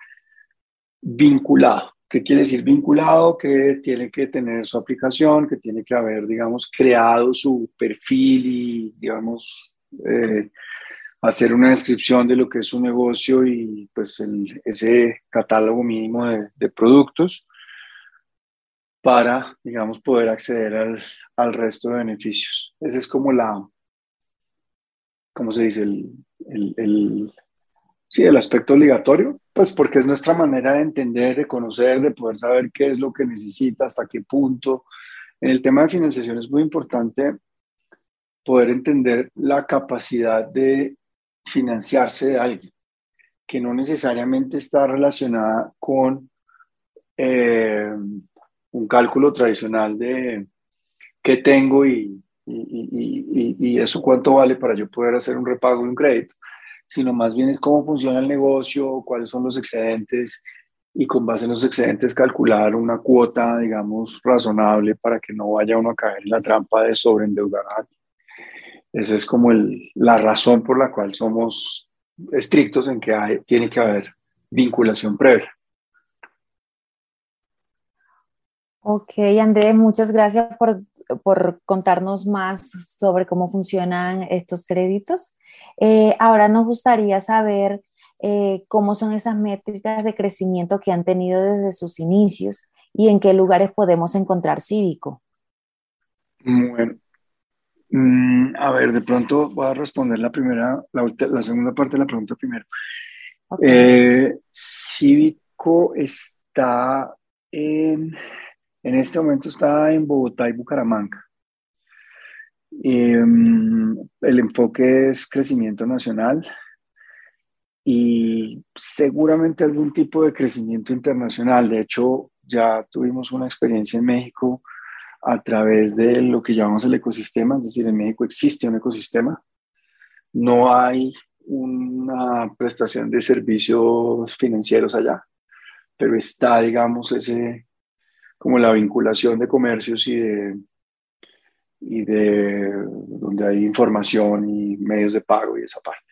Speaker 5: vinculado. ¿Qué quiere decir vinculado? Que tiene que tener su aplicación, que tiene que haber, digamos, creado su perfil y, digamos, eh, hacer una descripción de lo que es un negocio y pues ese catálogo mínimo de, productos para, digamos, poder acceder al, al, resto de beneficios. Ese es como la, ¿cómo se dice? El, el, el, sí, el aspecto obligatorio, pues porque es nuestra manera de entender, de conocer, de poder saber qué es lo que necesita, hasta qué punto. En el tema de financiación es muy importante poder entender la capacidad de financiarse de alguien, que no necesariamente está relacionada con eh, un cálculo tradicional de qué tengo y, y, eso cuánto vale para yo poder hacer un repago de un crédito, sino más bien es cómo funciona el negocio, cuáles son los excedentes y con base en los excedentes calcular una cuota, digamos, razonable para que no vaya uno a caer en la trampa de sobreendeudar a alguien. Esa es como el, la razón por la cual somos estrictos en que hay, tiene que haber vinculación previa.
Speaker 4: Ok, Andrés, muchas gracias por, por, contarnos más sobre cómo funcionan estos créditos. Eh, ahora nos gustaría saber eh, cómo son esas métricas de crecimiento que han tenido desde sus inicios y en qué lugares podemos encontrar Cívico.
Speaker 5: Bueno, mm, a ver, de pronto voy a responder la primera, la, segunda parte de la pregunta primero. Eh, Cívico está en en este momento está en Bogotá y Bucaramanga. Em, el enfoque es crecimiento nacional y seguramente algún tipo de crecimiento internacional. De hecho, ya tuvimos una experiencia en México a través de lo que llamamos el ecosistema, es decir, en México existe un ecosistema. No hay una prestación de servicios financieros allá, pero está, digamos, ese, como la vinculación de comercios y de, y de donde hay información y medios de pago y esa parte.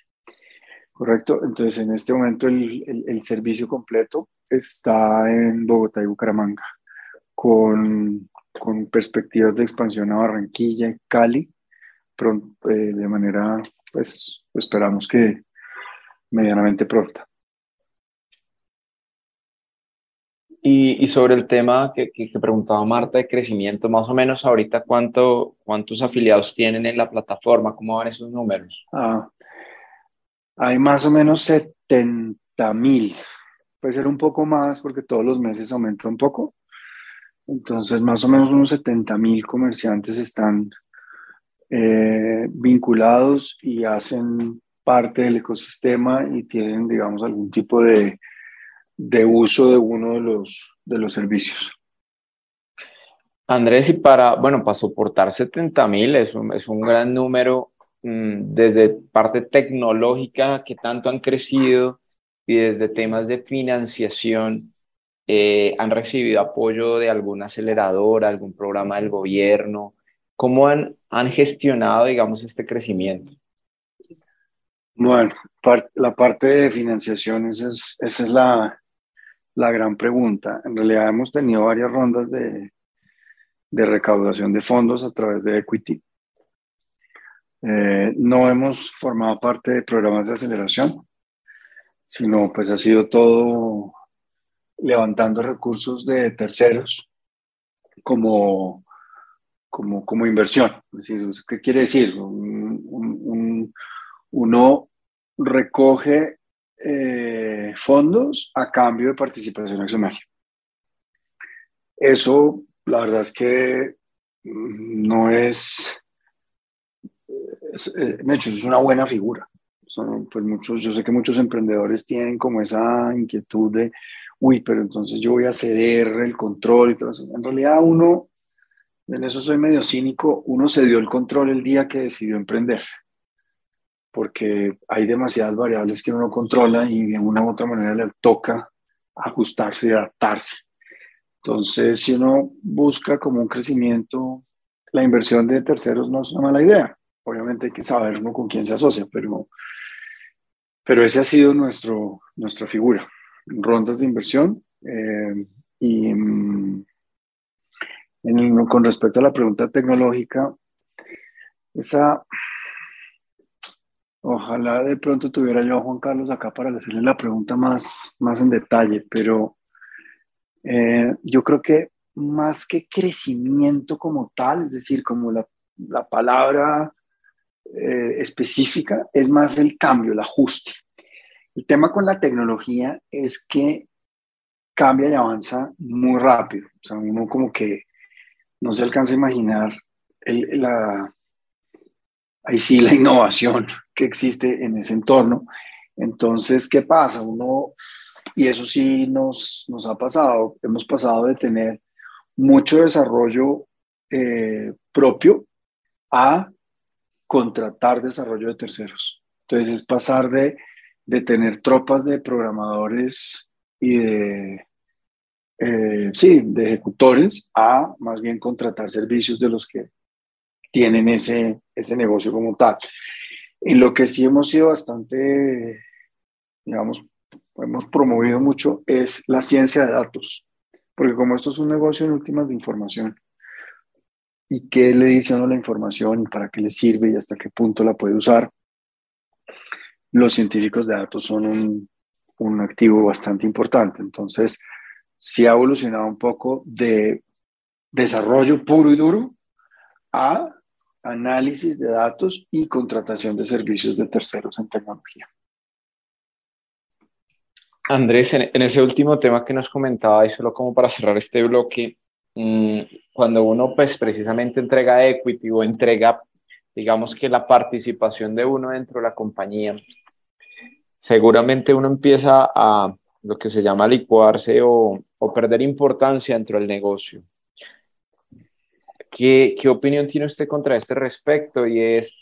Speaker 5: Correcto. Entonces, en este momento el, el, servicio completo está en Bogotá y Bucaramanga, con, con perspectivas de expansión a Barranquilla y Cali, pronto, eh, de manera, pues, esperamos que medianamente pronta.
Speaker 2: Y, sobre el tema que, que, preguntaba Marta de crecimiento, más o menos ahorita cuánto, cuántos afiliados tienen en la plataforma, ¿cómo van esos números?
Speaker 5: Ah, hay más o menos 70 mil, puede ser un poco más porque todos los meses aumenta un poco. Entonces, más o menos unos 70 mil comerciantes están eh, vinculados y hacen parte del ecosistema y tienen, digamos, algún tipo de de uso de uno de los, de los servicios.
Speaker 2: Andrés, y para, bueno, para soportar 70 mil es un, es un gran número mm, desde parte tecnológica que tanto han crecido y desde temas de financiación, eh, han recibido apoyo de alguna aceleradora, algún programa del gobierno. ¿Cómo han, han gestionado, digamos, este crecimiento?
Speaker 5: Bueno, la parte de financiación, esa es, esa es la, la gran pregunta. En realidad hemos tenido varias rondas de, de recaudación de fondos a través de Equity. Eh, no hemos formado parte de programas de aceleración, sino pues ha sido todo levantando recursos de terceros como, como, como inversión. ¿Qué quiere decir? uno recoge eh, fondos a cambio de participación accionaria. Eso, la verdad es que mm, no es, eh, hecho, es una buena figura. Son, pues muchos, yo sé que muchos emprendedores tienen como esa inquietud de, uy, pero entonces yo voy a ceder el control y todo eso. En realidad uno, en eso soy medio cínico, uno cedió el control el día que decidió emprender porque hay demasiadas variables que uno no controla y de una u otra manera le toca ajustarse y adaptarse. Entonces, si uno busca como un crecimiento, la inversión de terceros no es una mala idea. Obviamente hay que saber uno con quién se asocia, pero, pero ese ha sido nuestro, nuestra figura. Rondas de inversión. Eh, y mm, con respecto a la pregunta tecnológica, esa Ojalá de pronto tuviera yo a Juan Carlos acá para hacerle la pregunta más, más en detalle, pero eh, yo creo que más que crecimiento como tal, es decir, como la, la palabra eh, específica, es más el cambio, el ajuste. El tema con la tecnología es que cambia y avanza muy rápido. O sea, uno como que no se alcanza a imaginar el, la, ahí sí la *laughs* innovación que existe en ese entorno. Entonces, ¿qué pasa? Uno, y eso sí nos, nos ha pasado, hemos pasado de tener mucho desarrollo eh, propio a contratar desarrollo de terceros. Entonces es pasar de, de tener tropas de programadores y de, eh, sí, de ejecutores a más bien contratar servicios de los que tienen ese, ese negocio como tal. En lo que sí hemos sido bastante, digamos, hemos promovido mucho es la ciencia de datos, porque como esto es un negocio en últimas de información, y qué le dice a la información y para qué le sirve y hasta qué punto la puede usar, los científicos de datos son un, un activo bastante importante. Entonces, sí ha evolucionado un poco de desarrollo puro y duro a análisis de datos y contratación de servicios de terceros en tecnología.
Speaker 2: Andrés, en, ese último tema que nos comentaba, y solo como para cerrar este bloque, mm, cuando uno pues precisamente entrega equity o entrega, digamos que la participación de uno dentro de la compañía, seguramente uno empieza a lo que se llama licuarse o, o perder importancia dentro del negocio. ¿Qué, ¿Qué opinión tiene usted contra este respecto? Y es,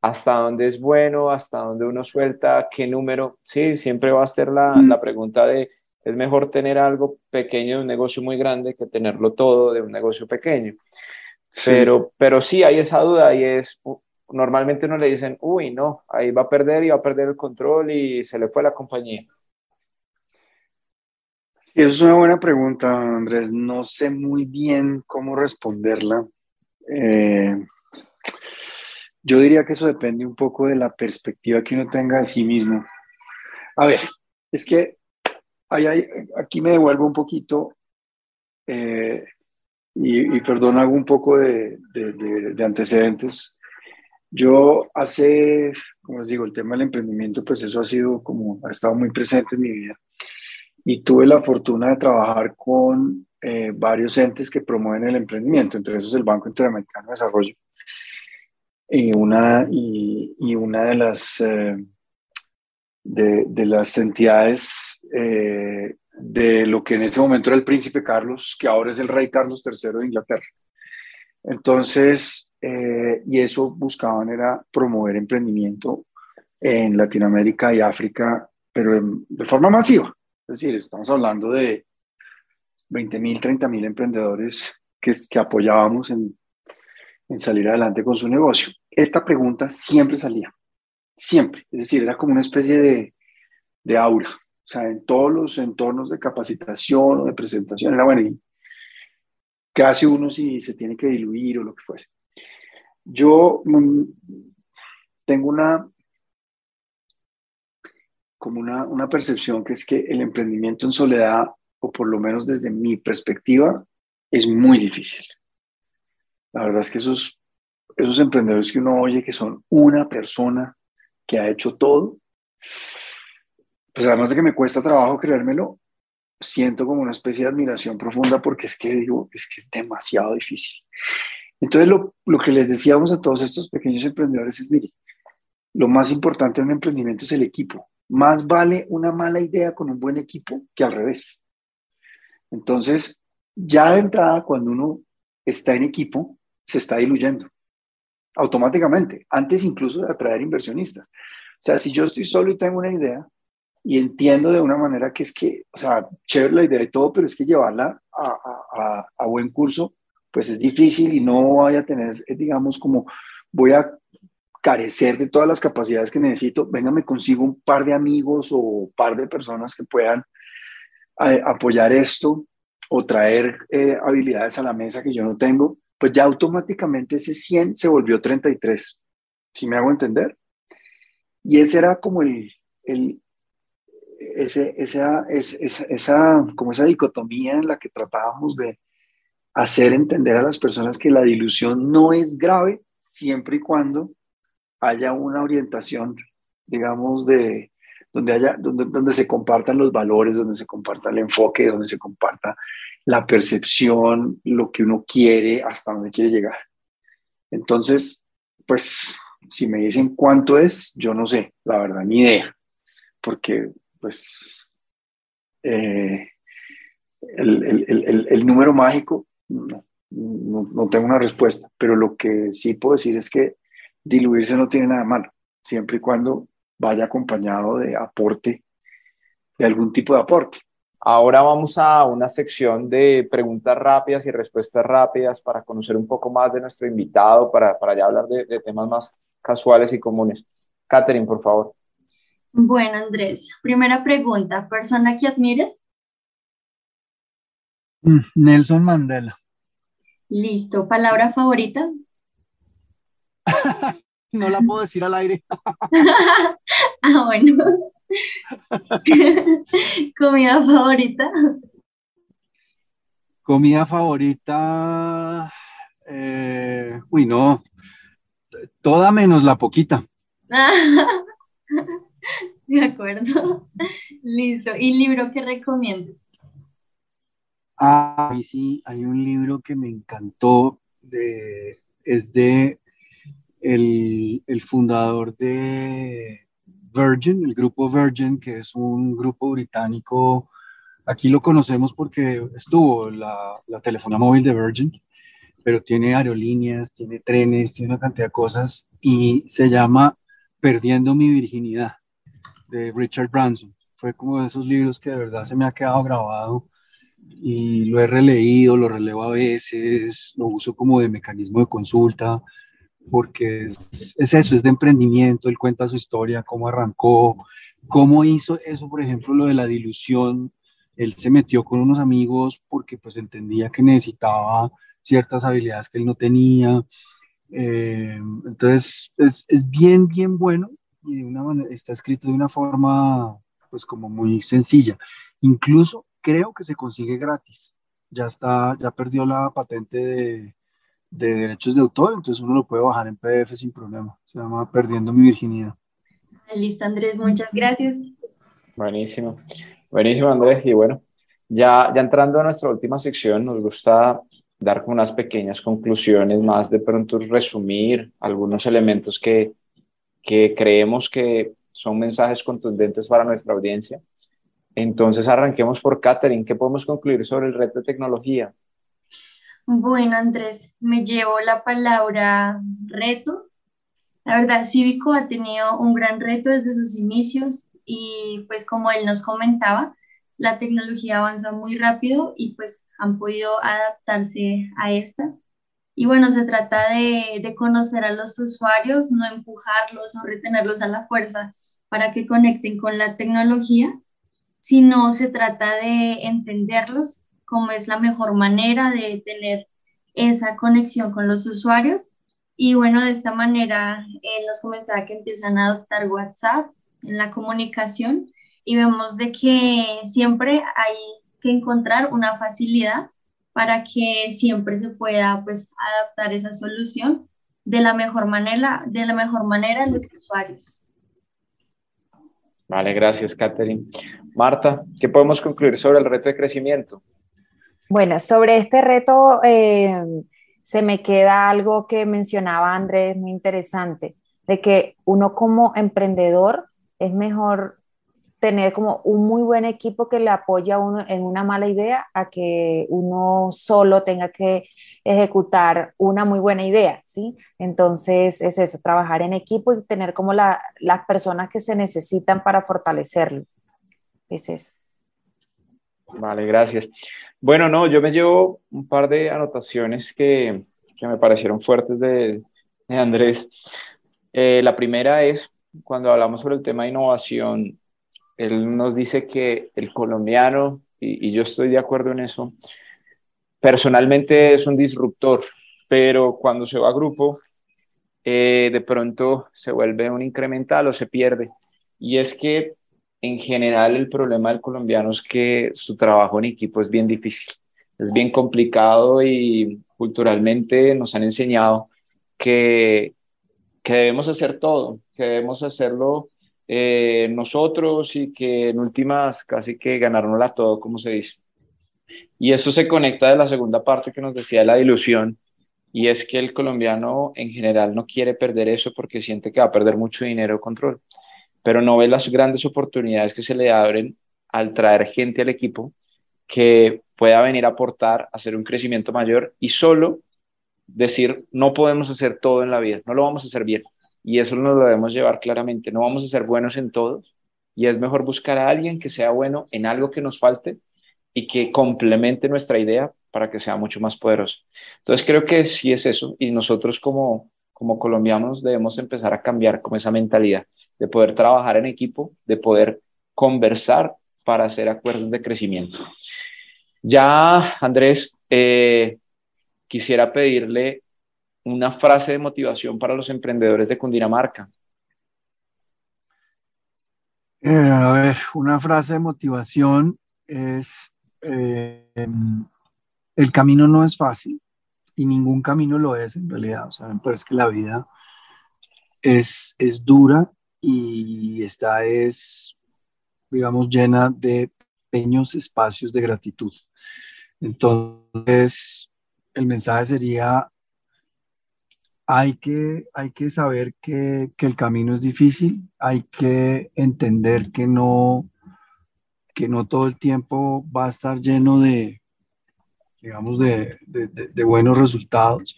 Speaker 2: hasta dónde es bueno, hasta dónde uno suelta, qué número. Sí, siempre va a ser la, mm. la, pregunta de, es mejor tener algo pequeño de un negocio muy grande que tenerlo todo de un negocio pequeño. Pero, pero sí hay esa duda y es, normalmente uno le dicen, uy, no, ahí va a perder y va a perder el control y se le fue la compañía.
Speaker 5: Sí, eso es una buena pregunta, Andrés. No sé muy bien cómo responderla. Eh, yo diría que eso depende un poco de la perspectiva que uno tenga de sí mismo. A ver, es que aquí me devuelvo un poquito eh, y, perdón, hago un poco de, antecedentes. Yo hace, como les digo, el tema del emprendimiento, pues eso ha sido como, ha estado muy presente en mi vida. Y tuve la fortuna de trabajar con eh, varios entes que promueven el emprendimiento, entre esos el Banco Interamericano de Desarrollo y una, y, una de las, eh, de, las entidades eh, de lo que en ese momento era el príncipe Carlos, que ahora es el rey Carlos III de Inglaterra. Entonces, eh, y eso buscaban era promover emprendimiento en Latinoamérica y África, pero de forma masiva. Es decir, estamos hablando de 20 mil, 30 mil emprendedores que, que apoyábamos en, en salir adelante con su negocio. Esta pregunta siempre salía, siempre. Es decir, era como una especie de, de aura. O sea, en todos los entornos de capacitación o de presentación era bueno, y ¿qué hace uno si se tiene que diluir o lo que fuese? Yo mm, tengo una, como una, una percepción que es que el emprendimiento en soledad, o por lo menos desde mi perspectiva, es muy difícil. La verdad es que esos, esos emprendedores que uno oye que son una persona que ha hecho todo, pues además de que me cuesta trabajo creérmelo, siento como una especie de admiración profunda porque es que digo, es que es demasiado difícil. Entonces, lo, lo que les decíamos a todos estos pequeños emprendedores es, mire, lo más importante en un emprendimiento es el equipo. Más vale una mala idea con un buen equipo que al revés. Entonces, ya de entrada, cuando uno está en equipo, se está diluyendo automáticamente, antes incluso de atraer inversionistas. O sea, si yo estoy solo y tengo una idea y entiendo de una manera que es que, o sea, chévere la idea y todo, pero es que llevarla a, a, buen curso, pues es difícil y no voy a tener, eh, digamos, como voy a carecer de todas las capacidades que necesito, venga, me consigo un par de amigos o un par de personas que puedan eh, apoyar esto o traer eh, habilidades a la mesa que yo no tengo pues ya automáticamente ese 100 se volvió 33. ¿Sí me hago entender? Y ese era como el, el ese, esa, esa, esa, como esa dicotomía en la que tratábamos de hacer entender a las personas que la dilución no es grave siempre y cuando haya una orientación, digamos, de donde haya, donde, donde se compartan los valores, donde se comparta el enfoque, donde se comparta la percepción, lo que uno quiere, hasta dónde quiere llegar. Entonces, pues, si me dicen cuánto es, yo no sé, la verdad, ni idea, porque, pues, eh, el, el, el, el, número mágico, no,
Speaker 10: no, no, tengo una respuesta, pero lo que sí puedo decir es que diluirse no tiene nada malo, siempre y cuando vaya acompañado de aporte, de algún tipo de aporte.
Speaker 2: Ahora vamos a una sección de preguntas rápidas y respuestas rápidas para conocer un poco más de nuestro invitado, para, para ya hablar de, de temas más casuales y comunes. Catherine, por favor.
Speaker 3: Bueno, Andrés, primera pregunta, ¿persona que admires?
Speaker 5: Mm, Nelson Mandela.
Speaker 3: Listo, ¿palabra favorita? *laughs*
Speaker 5: no la puedo decir al aire. *laughs*
Speaker 3: ah, bueno. *laughs* ¿Comida favorita?
Speaker 5: Comida favorita. Eh, uy, no. Toda menos la poquita.
Speaker 3: De acuerdo. Listo. ¿Y libro que recomiendas?
Speaker 5: Ah, sí, hay un libro que me encantó. Es de el, el fundador de Virgin, el grupo Virgin, que es un grupo británico. Aquí lo conocemos porque estuvo la, la telefonía móvil de Virgin, pero tiene aerolíneas, tiene trenes, tiene una cantidad de cosas y se llama Perdiendo mi virginidad de Richard Branson. Fue como de esos libros que de verdad se me ha quedado grabado y lo he releído, lo relevo a veces, lo uso como de mecanismo de consulta porque es, eso, es de emprendimiento, él cuenta su historia, cómo arrancó, cómo hizo eso, por ejemplo, lo de la dilución, él se metió con unos amigos porque pues entendía que necesitaba ciertas habilidades que él no tenía, eh, entonces es, es, bien, bien bueno y de una manera, está escrito de una forma pues como muy sencilla, incluso creo que se consigue gratis, ya está, ya perdió la patente de de derechos de autor, entonces uno lo puede bajar en PDF sin problema. Se llama Perdiendo mi virginidad.
Speaker 3: Listo, Andrés, muchas gracias.
Speaker 2: Buenísimo, buenísimo, Andrés. Y bueno, ya, ya entrando a nuestra última sección, nos gusta dar unas pequeñas conclusiones, más de pronto resumir algunos elementos que, que creemos que son mensajes contundentes para nuestra audiencia. Entonces arranquemos por Catherine. ¿Qué podemos concluir sobre el reto de tecnología?
Speaker 3: Bueno, Andrés, me llevo la palabra reto. La verdad, Cívico ha tenido un gran reto desde sus inicios y pues como él nos comentaba, la tecnología avanza muy rápido y pues han podido adaptarse a esta. Y bueno, se trata de, de conocer a los usuarios, no empujarlos o retenerlos a la fuerza para que conecten con la tecnología, sino se trata de entenderlos cómo es la mejor manera de tener esa conexión con los usuarios. Y bueno, de esta manera él nos comentaba que empiezan a adoptar WhatsApp en la comunicación y vemos de que siempre hay que encontrar una facilidad para que siempre se pueda pues adaptar esa solución de la mejor manera, de la mejor manera a los usuarios.
Speaker 2: Vale, gracias, Catherine. Marta, ¿qué podemos concluir sobre el reto de crecimiento?
Speaker 4: Bueno, sobre este reto eh, se me queda algo que mencionaba Andrés, muy interesante, de que uno como emprendedor es mejor tener como un muy buen equipo que le apoya a uno en una mala idea a que uno solo tenga que ejecutar una muy buena idea, ¿sí? Entonces es eso, trabajar en equipo y tener como la, las personas que se necesitan para fortalecerlo. Es eso.
Speaker 2: Vale, gracias. Bueno, no, yo me llevo un par de anotaciones que, que me parecieron fuertes de, de Andrés. Eh, la primera es, cuando hablamos sobre el tema de innovación, él nos dice que el colombiano, y, y yo estoy de acuerdo en eso, personalmente es un disruptor, pero cuando se va a grupo, eh, de pronto se vuelve un incremental o se pierde. Y es que en general el problema del colombiano es que su trabajo en equipo es bien difícil, es bien complicado y culturalmente nos han enseñado que, que debemos hacer todo, que debemos hacerlo eh, nosotros y que en últimas casi que ganárnosla todo, como se dice. Y eso se conecta de la segunda parte que nos decía la ilusión, y es que el colombiano en general no quiere perder eso porque siente que va a perder mucho dinero o control pero no ve las grandes oportunidades que se le abren al traer gente al equipo que pueda venir a aportar, hacer un crecimiento mayor y solo decir, no podemos hacer todo en la vida, no lo vamos a hacer bien. Y eso nos lo debemos llevar claramente, no vamos a ser buenos en todos y es mejor buscar a alguien que sea bueno en algo que nos falte y que complemente nuestra idea para que sea mucho más poderoso. Entonces creo que sí es eso y nosotros como, como colombianos debemos empezar a cambiar como esa mentalidad de poder trabajar en equipo, de poder conversar para hacer acuerdos de crecimiento. Ya, Andrés, eh, quisiera pedirle una frase de motivación para los emprendedores de Cundinamarca.
Speaker 5: Eh, a ver, una frase de motivación es, eh, el camino no es fácil y ningún camino lo es en realidad, o sea, pero es que la vida es, es dura y esta es, digamos, llena de pequeños espacios de gratitud. Entonces, el mensaje sería, hay que, hay que saber que, el camino es difícil, hay que entender que no, que no todo el tiempo va a estar lleno de, digamos, de, buenos resultados,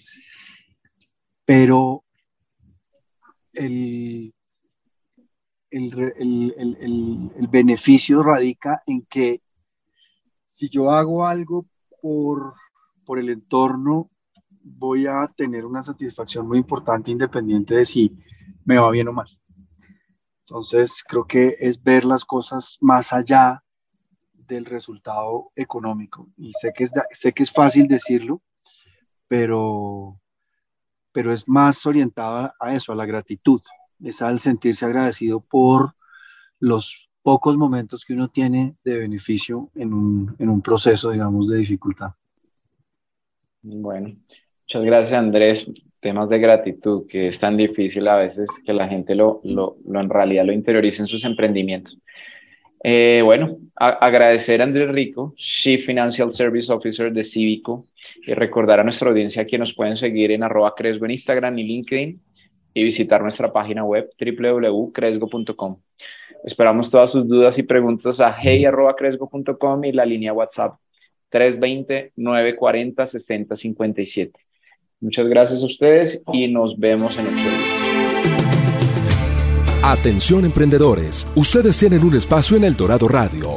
Speaker 5: pero el, el, beneficio radica en que si yo hago algo por, por el entorno, voy a tener una satisfacción muy importante independiente de si me va bien o mal. Entonces, creo que es ver las cosas más allá del resultado económico. Y sé que es, sé que es fácil decirlo, pero, pero es más orientada a eso, a la gratitud. Es al sentirse agradecido por los pocos momentos que uno tiene de beneficio en un, en un proceso, digamos, de dificultad.
Speaker 2: Bueno, muchas gracias Andrés. Temas de gratitud, que es tan difícil a veces que la gente lo, lo, lo en realidad lo interiorice en sus emprendimientos. Eh, bueno, agradecer a Andrés Rico, Chief Financial Service Officer de Cívico, y recordar a nuestra audiencia que nos pueden seguir en arroba Cresgo en Instagram y LinkedIn y visitar nuestra página web www.cresgo.com. Esperamos todas sus dudas y preguntas a hey.cresgo.com y la línea WhatsApp 320-940-6057. Muchas gracias a ustedes y nos vemos en el próximo.
Speaker 1: Atención emprendedores, ustedes tienen un espacio en El Dorado Radio.